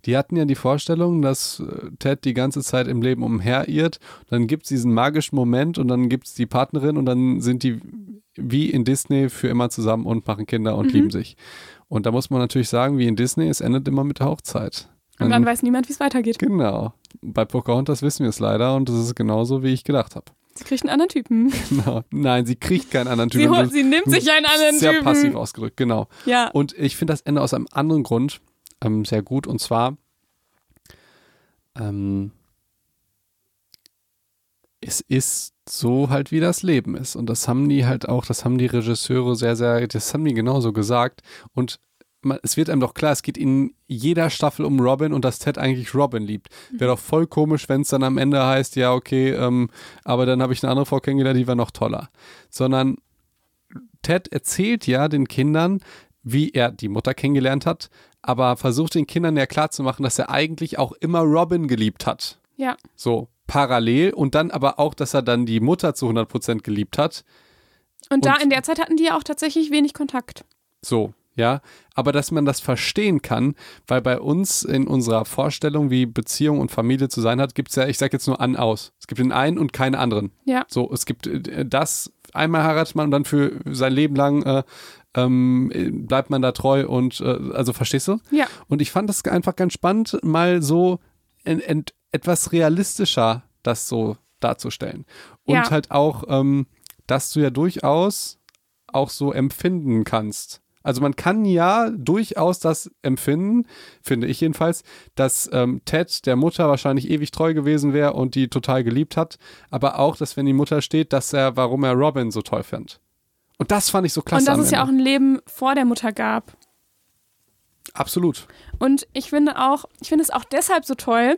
Die hatten ja die Vorstellung, dass äh, Ted die ganze Zeit im Leben umherirrt. Dann gibt es diesen magischen Moment und dann gibt es die Partnerin und dann sind die wie in Disney für immer zusammen und machen Kinder und mhm. lieben sich. Und da muss man natürlich sagen, wie in Disney, es endet immer mit der Hochzeit.
Und dann weiß niemand, wie es weitergeht.
Genau. Bei Pocahontas wissen wir es leider und das ist genauso, wie ich gedacht habe.
Sie kriegt einen anderen Typen. (laughs)
Genau. Nein, sie kriegt keinen anderen Typen.
Sie, sie nimmt sich einen anderen
sehr
Typen.
Sehr passiv ausgedrückt, genau.
Ja.
Und ich finde das Ende aus einem anderen Grund ähm, sehr gut und zwar ähm, es ist so halt, wie das Leben ist. Und das haben die halt auch, das haben die Regisseure sehr, sehr, das haben die genauso gesagt. Und es wird einem doch klar, es geht in jeder Staffel um Robin und dass Ted eigentlich Robin liebt. Wäre doch voll komisch, wenn es dann am Ende heißt, ja, okay, ähm, aber dann habe ich eine andere Frau kennengelernt, die war noch toller. Sondern Ted erzählt ja den Kindern, wie er die Mutter kennengelernt hat, aber versucht den Kindern ja klarzumachen, dass er eigentlich auch immer Robin geliebt hat.
Ja.
So, parallel und dann aber auch, dass er dann die Mutter zu 100% geliebt hat.
Und, und da in der Zeit hatten die ja auch tatsächlich wenig Kontakt.
So, ja, aber dass man das verstehen kann, weil bei uns in unserer Vorstellung, wie Beziehung und Familie zu sein hat, gibt es ja, ich sage jetzt nur an aus. Es gibt den einen und keinen anderen.
Ja.
So, es gibt äh, das, einmal heiratet man und dann für sein Leben lang äh, ähm, bleibt man da treu und äh, also verstehst du?
Ja.
Und ich fand das einfach ganz spannend, mal so ent, ent, etwas realistischer das so darzustellen. Und ja. halt auch, ähm, dass du ja durchaus auch so empfinden kannst. Also man kann ja durchaus das empfinden, finde ich jedenfalls, dass ähm, Ted der Mutter wahrscheinlich ewig treu gewesen wäre und die total geliebt hat, aber auch, dass wenn die Mutter steht, dass er, warum er Robin so toll fand. Und das fand ich so klasse.
Und dass es ja auch ein Leben vor der Mutter gab.
Absolut.
Und ich finde auch, ich finde es auch deshalb so toll,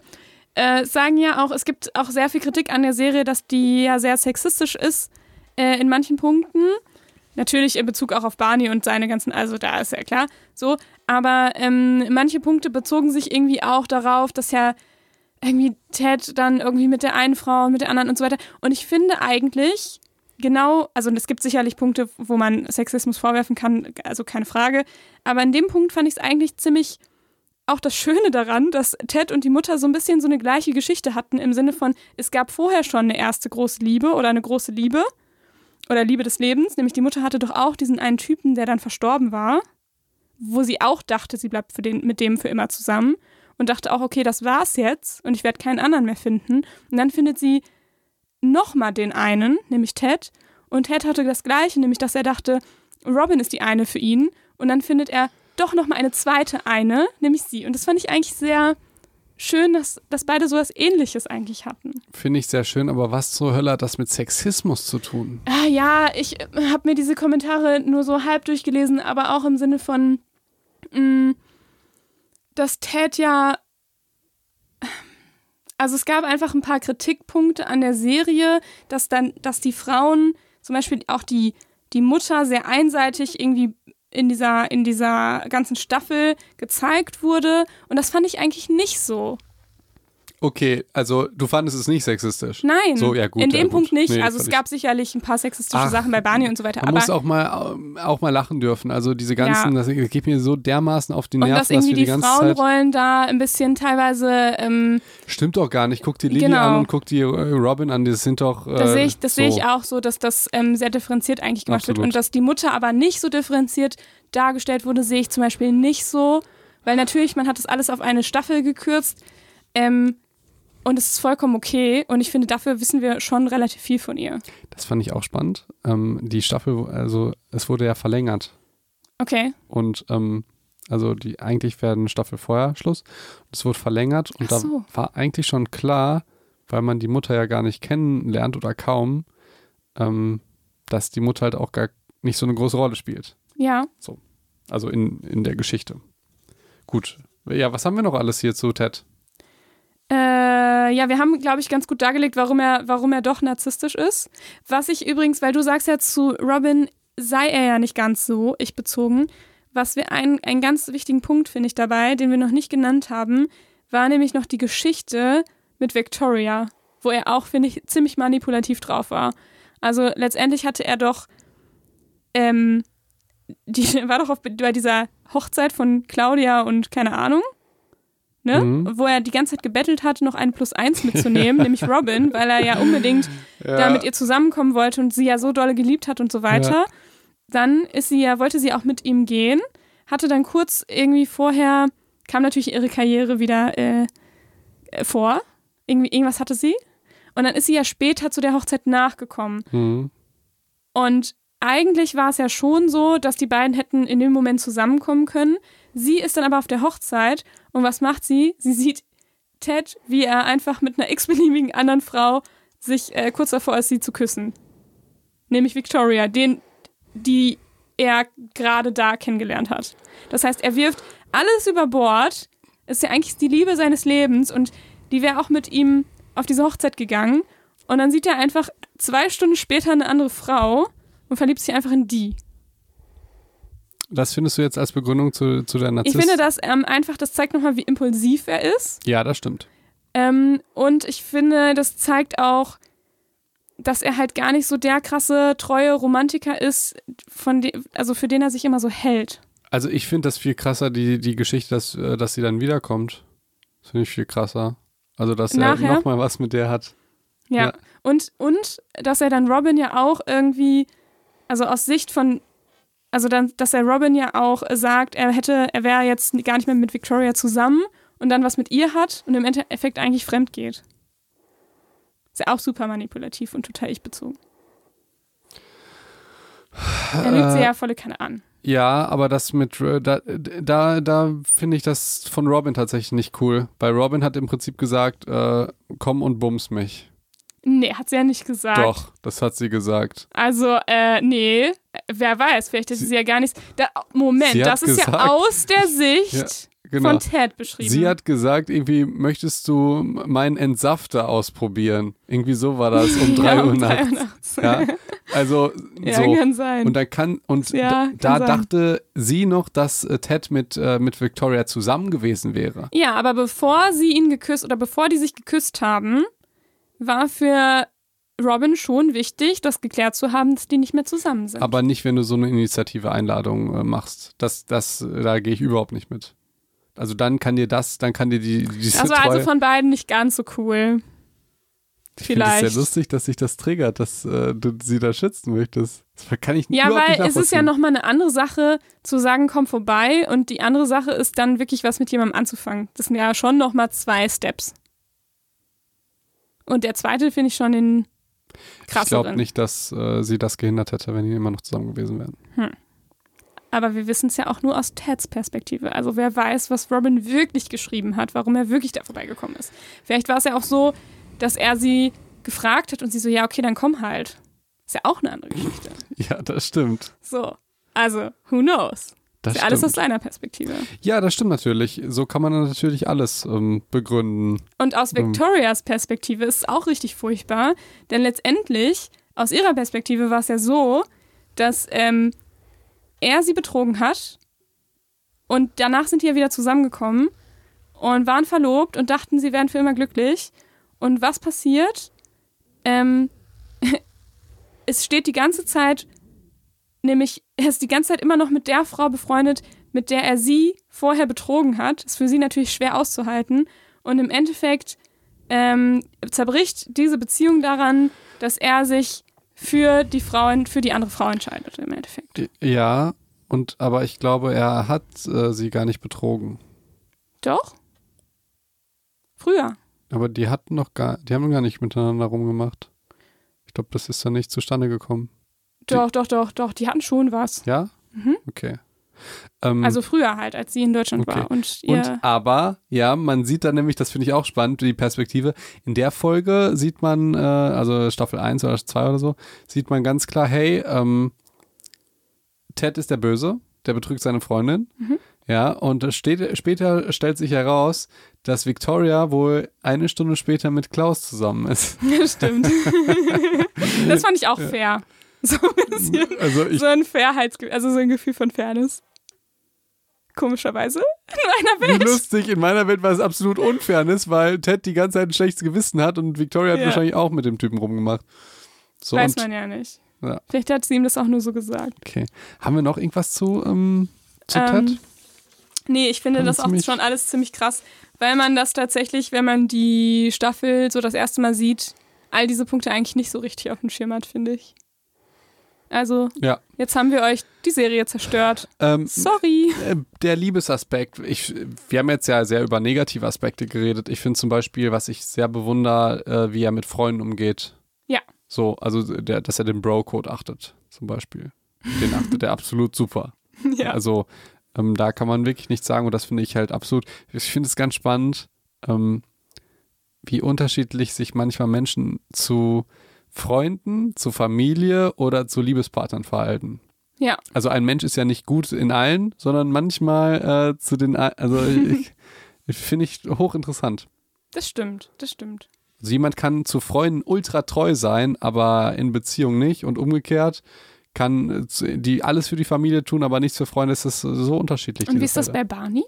äh, sagen ja auch, es gibt auch sehr viel Kritik an der Serie, dass die ja sehr sexistisch ist äh, in manchen Punkten. Natürlich in Bezug auch auf Barney und seine ganzen, also da ist ja klar so. Aber ähm, manche Punkte bezogen sich irgendwie auch darauf, dass ja irgendwie Ted dann irgendwie mit der einen Frau und mit der anderen und so weiter. Und ich finde eigentlich genau, also es gibt sicherlich Punkte, wo man Sexismus vorwerfen kann, also keine Frage. Aber in dem Punkt fand ich es eigentlich ziemlich auch das Schöne daran, dass Ted und die Mutter so ein bisschen so eine gleiche Geschichte hatten, im Sinne von, es gab vorher schon eine erste große Liebe oder eine große Liebe oder Liebe des Lebens, nämlich die Mutter hatte doch auch diesen einen Typen, der dann verstorben war, wo sie auch dachte, sie bleibt für den, mit dem für immer zusammen und dachte auch, okay, das war's jetzt und ich werde keinen anderen mehr finden. Und dann findet sie nochmal den einen, nämlich Ted. Und Ted hatte das Gleiche, nämlich dass er dachte, Robin ist die eine für ihn. Und dann findet er doch nochmal eine zweite eine, nämlich sie. Und das fand ich eigentlich sehr schön, dass, dass beide sowas ähnliches eigentlich hatten.
Finde ich sehr schön, aber was zur Hölle hat das mit Sexismus zu tun?
Ah, ja, ich habe mir diese Kommentare nur so halb durchgelesen, aber auch im Sinne von, mh, mm, dass Ted ja. Also es gab einfach ein paar Kritikpunkte an der Serie, dass dann, dass die Frauen, zum Beispiel auch die, die Mutter sehr einseitig irgendwie in dieser, in dieser ganzen Staffel gezeigt wurde. Und das fand ich eigentlich nicht so.
Okay, also du fandest es nicht sexistisch?
Nein,
so, ja, gut,
in dem
ja.
Punkt nicht.
Nee,
also es gab sicherlich ein paar sexistische
Ach,
Sachen bei Barney und so weiter.
Man
aber
muss auch mal, auch mal lachen dürfen. Also diese ganzen,
Ja.
das geht mir so dermaßen auf die
und
Nerven,
dass irgendwie
wir
die,
die ganze Zeit...
Frauenrollen da ein bisschen teilweise, ähm,
Stimmt doch gar nicht. Guck die Lily
Genau.
an und guck die äh, Robin an. Das sind doch... Äh,
das sehe ich, das
so.
sehe ich auch so, dass das ähm, sehr differenziert eigentlich gemacht wird.
Absolut.
Und dass die Mutter aber nicht so differenziert dargestellt wurde, sehe ich zum Beispiel nicht so. Weil natürlich, man hat das alles auf eine Staffel gekürzt. Ähm, und es ist vollkommen okay. Und ich finde, dafür wissen wir schon relativ viel von ihr.
Das fand ich auch spannend. Ähm, die Staffel, also es wurde ja verlängert.
Okay.
Und ähm, also die eigentlich wäre eine Staffel vorher Schluss. Es wurde verlängert und
Ach so.
da war eigentlich schon klar, weil man die Mutter ja gar nicht kennenlernt oder kaum, ähm, dass die Mutter halt auch gar nicht so eine große Rolle spielt.
Ja.
Also in, in der Geschichte. Gut. Ja, was haben wir noch alles hier zu Ted?
Äh, ja, wir haben, glaube ich, ganz gut dargelegt, warum er, warum er doch narzisstisch ist. Was ich übrigens, weil du sagst ja zu Robin, sei er ja nicht ganz so ich bezogen. Was wir einen, einen ganz wichtigen Punkt, finde ich, dabei, den wir noch nicht genannt haben, war nämlich noch die Geschichte mit Victoria, wo er auch, finde ich, ziemlich manipulativ drauf war. Also letztendlich hatte er doch, ähm, die (laughs) war doch auf, bei dieser Hochzeit von Claudia und keine Ahnung ne?
Mhm.
wo er die ganze Zeit gebettelt hat, noch einen Plus eins mitzunehmen, (laughs) nämlich Robin, weil er ja unbedingt da mit ihr zusammenkommen wollte und sie ja so dolle geliebt hat und so weiter. Dann ist sie ja, wollte sie auch mit ihm gehen, hatte dann kurz irgendwie vorher, kam natürlich ihre Karriere wieder äh, vor. Irgendwie, irgendwas hatte sie. Und dann ist sie ja später zu der Hochzeit nachgekommen.
Mhm.
Und eigentlich war es ja schon so, dass die beiden hätten in dem Moment zusammenkommen können. Sie ist dann aber auf der Hochzeit und was macht sie? Sie sieht Ted, wie er einfach mit einer x-beliebigen anderen Frau sich äh, kurz davor ist, sie zu küssen. Nämlich Victoria, den, die er gerade da kennengelernt hat. Das heißt, er wirft alles über Bord. Ist ja eigentlich die Liebe seines Lebens und die wäre auch mit ihm auf diese Hochzeit gegangen. Und dann sieht er einfach zwei Stunden später eine andere Frau und verliebt sich einfach in die.
Das findest du jetzt als Begründung zu, zu der
Ich
Narzisst?
finde das ähm, einfach, das zeigt nochmal, wie impulsiv er ist.
Ja, das stimmt.
Ähm, und ich finde, das zeigt auch, dass er halt gar nicht so der krasse, treue Romantiker ist, von de also für den er sich immer so hält.
Also ich finde das viel krasser, die, die Geschichte, dass, äh, dass sie dann wiederkommt. Das finde ich viel krasser. Also, dass
Nachher?
er nochmal was mit der hat.
Ja.
Ja.
Und, und dass er dann Robin ja auch irgendwie, also aus Sicht von, also dann, dass er Robin ja auch sagt, er hätte, er wäre jetzt gar nicht mehr mit Victoria zusammen und dann was mit ihr hat und im Endeffekt eigentlich fremd geht. Ist ja auch super manipulativ und total ich-bezogen. Er lügt sie
Äh,
ja volle Kanne an.
Ja, aber das mit, äh, da, da, da finde ich das von Robin tatsächlich nicht cool. Weil Robin hat im Prinzip gesagt, äh, komm und bums mich.
Nee, hat sie ja nicht gesagt.
Doch, das hat sie gesagt.
Also, äh, nee, wer weiß, vielleicht hätte sie,
Sie-
ja gar nicht. Da, Moment, das ist ja
gesagt-
aus der (laughs) Sicht
Genau.
von Ted beschrieben.
Sie hat gesagt, irgendwie möchtest du meinen Entsafter ausprobieren. Irgendwie so war das um (laughs) 3
ja,
Uhr
um drei
nachts.
nachts.
Ja, also (laughs)
Ja,
so.
kann sein.
Und dann kann und
Ja,
da, da
kann
dachte sie noch, dass äh, Ted mit äh, mit Victoria zusammen gewesen wäre.
ja, aber bevor sie ihn geküsst oder bevor die sich geküsst haben, war für Robin schon wichtig, das geklärt zu haben, dass die nicht mehr zusammen sind.
Aber nicht, wenn du so eine Initiative Einladung äh, machst. Das das äh, da gehe ich überhaupt nicht mit. Also dann kann dir das, dann kann dir die diese
Also, also von beiden nicht ganz so cool.
ich finde es
vielleicht.
sehr lustig, dass sich das triggert, dass äh, du sie da schützen möchtest. Das kann ich
Ja,
überhaupt nicht
weil es ist ja nochmal eine andere Sache zu sagen, komm vorbei und die andere Sache ist dann wirklich was mit jemandem anzufangen. Das sind ja schon nochmal zwei Steps. Und der zweite finde ich schon den
Ich glaube
krasseren.
nicht, dass äh, sie das gehindert hätte, wenn die immer noch zusammen gewesen wären.
Aber wir wissen es ja auch nur aus Teds Perspektive. Also wer weiß, was Robin wirklich geschrieben hat, warum er wirklich da vorbeigekommen ist. Vielleicht war es ja auch so, dass er sie gefragt hat und sie so, ja, okay, dann komm halt. Ist ja auch eine andere Geschichte. (laughs)
Ja, das stimmt.
So. Also, who knows?
Das
ist alles
stimmt.
aus seiner Perspektive.
Ja, das stimmt natürlich. So kann man natürlich alles ähm, begründen.
Und aus
Hm.
Victorias Perspektive ist es auch richtig furchtbar, denn letztendlich, aus ihrer Perspektive war es ja so, dass ähm, er sie betrogen hat und danach sind die ja wieder zusammengekommen und waren verlobt und dachten, sie wären für immer glücklich. Und was passiert? Ähm, (laughs) es steht die ganze Zeit, nämlich er ist die ganze Zeit immer noch mit der Frau befreundet, mit der er sie vorher betrogen hat. Ist für sie natürlich schwer auszuhalten. Und im Endeffekt ähm, zerbricht diese Beziehung daran, dass er sich für die Frauen, für die andere Frau entscheidet im Endeffekt.
Ja, und aber ich glaube, er hat äh, sie gar nicht betrogen.
Doch? Früher.
Aber die hatten noch gar, die haben gar nicht miteinander rumgemacht. Ich glaube, das ist dann nicht zustande gekommen.
Doch, doch, doch, doch. Die hatten schon was.
Ja?
Mhm.
Okay. Ähm,
Also früher halt, als sie in Deutschland
Okay.
war. Und.
Und aber, ja, man sieht dann nämlich, das finde ich auch spannend, die Perspektive. In der Folge sieht man, äh, also Staffel 1 oder 2 oder so, sieht man ganz klar, hey, ähm, Ted ist der Böse, der betrügt seine Freundin.
Mhm.
Ja, und steht, später stellt sich heraus, dass Victoria wohl eine Stunde später mit Klaus zusammen ist. (laughs)
Stimmt. (laughs) das fand ich auch fair. (laughs) So ein bisschen.
Also ich,
so ein Fairheitsgefühl, also so ein Gefühl von Fairness. Komischerweise. In meiner
wie
Welt.
lustig, in meiner Welt war es absolut Unfairness, weil Ted die ganze Zeit ein schlechtes Gewissen hat und Victoria hat
Ja.
wahrscheinlich auch mit dem Typen rumgemacht. So,
Weiß man ja nicht.
Ja.
Vielleicht hat sie ihm das auch nur so gesagt.
Okay. Haben wir noch irgendwas zu, ähm, zu
Ähm,
Ted?
Nee, ich finde
Fand
das auch schon alles ziemlich krass, weil man das tatsächlich, wenn man die Staffel so das erste Mal sieht, all diese Punkte eigentlich nicht so richtig auf dem Schirm hat, finde ich. Also,
Ja.
jetzt haben wir euch die Serie zerstört.
Ähm,
Sorry.
äh, der Liebesaspekt, ich, wir haben jetzt ja sehr über negative Aspekte geredet. Ich finde zum Beispiel, was ich sehr bewundere, äh, wie er mit Freunden umgeht.
Ja.
So, also der, dass er den Bro-Code achtet, zum Beispiel. Den achtet er absolut super. (laughs)
Ja.
Also ähm, da kann man wirklich nichts sagen und das finde ich halt absolut. Ich finde es ganz spannend, ähm, wie unterschiedlich sich manchmal Menschen zu Freunden, zu Familie oder zu Liebespartnern verhalten.
Ja.
Also ein Mensch ist ja nicht gut in allen, sondern manchmal äh, zu den, also (laughs) ich, ich finde ich hochinteressant.
Das stimmt, das stimmt.
Also jemand kann zu Freunden ultra treu sein, aber in Beziehung nicht und umgekehrt kann äh, die alles für die Familie tun, aber nichts für Freunde. Es ist so unterschiedlich.
Und wie ist das
Fälle.
bei Barney?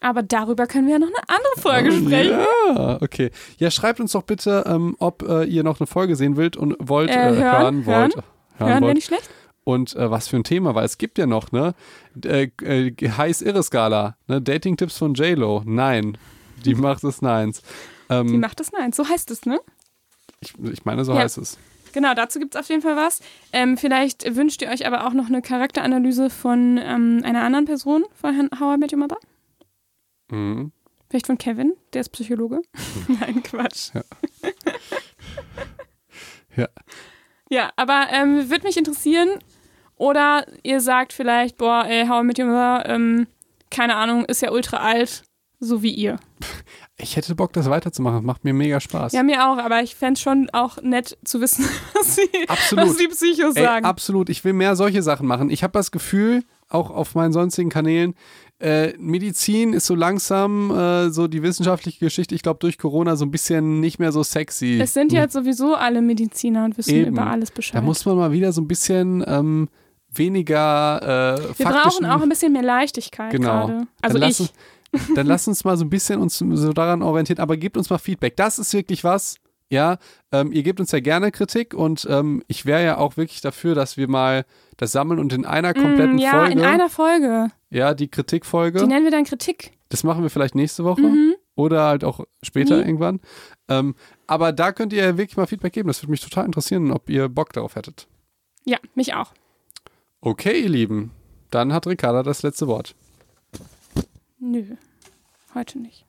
Aber darüber können wir ja noch eine andere Folge sprechen.
Ja, okay. Ja, schreibt uns doch bitte, ähm, ob äh, ihr noch eine Folge sehen wollt und wollt,
Äh,
äh,
hören,
hören, wollt.
hören.
hören
Hören
wollt.
nicht schlecht?
Und äh, was für ein Thema, weil es gibt ja noch, ne? Äh, äh, heiß irre Skala, ne? Dating-Tipps von JLo. Nein. Die (laughs) macht es neins.
Die
Ähm,
macht das nein. So heißt es, ne?
ich, ich meine, so
Ja.
heißt es.
Genau, dazu gibt es auf jeden Fall was. Ähm, vielleicht wünscht ihr euch aber auch noch eine Charakteranalyse von ähm, einer anderen Person von Herrn How I Met Your Mother.
Mhm.
Vielleicht von Kevin, der ist Psychologe. (laughs) Nein, Quatsch.
Ja. (laughs) Ja.
Ja, aber ähm, würde mich interessieren. Oder ihr sagt vielleicht, boah, ey, How I Met Your Mother, ähm, keine Ahnung, ist ja ultra alt, so wie ihr.
Ich hätte Bock, das weiterzumachen. Macht mir mega Spaß.
Ja, mir auch, aber ich fände es schon auch nett zu wissen, (laughs) was die,
Absolut.
was die Psychos
Ey,
sagen.
absolut. Ich will mehr solche Sachen machen. Ich habe das Gefühl, auch auf meinen sonstigen Kanälen, äh, Medizin ist so langsam, äh, so die wissenschaftliche Geschichte, ich glaube, durch Corona so ein bisschen nicht mehr so sexy.
es sind ja jetzt sowieso alle Mediziner und wissen
Eben.
über alles Bescheid.
Da muss man mal wieder so ein bisschen ähm, weniger äh,
Wir brauchen auch ein bisschen mehr Leichtigkeit
Genau.
gerade. Also
dann
ich.
Dann lass uns mal so ein bisschen uns so daran orientieren, aber gebt uns mal Feedback. Das ist wirklich was. Ja, ähm, ihr gebt uns ja gerne Kritik und ähm, ich wäre ja auch wirklich dafür, dass wir mal das sammeln und in einer kompletten
Mm, ja,
Folge.
in einer Folge.
Ja, die Kritikfolge.
Die nennen wir dann Kritik.
Das machen wir vielleicht nächste Woche
Mhm.
oder halt auch später
Nie.
irgendwann. Ähm, aber da könnt ihr wirklich mal Feedback geben. Das würde mich total interessieren, ob ihr Bock darauf hättet.
Ja, mich auch.
Okay, ihr Lieben. Dann hat Ricarda das letzte Wort.
Nö, heute nicht.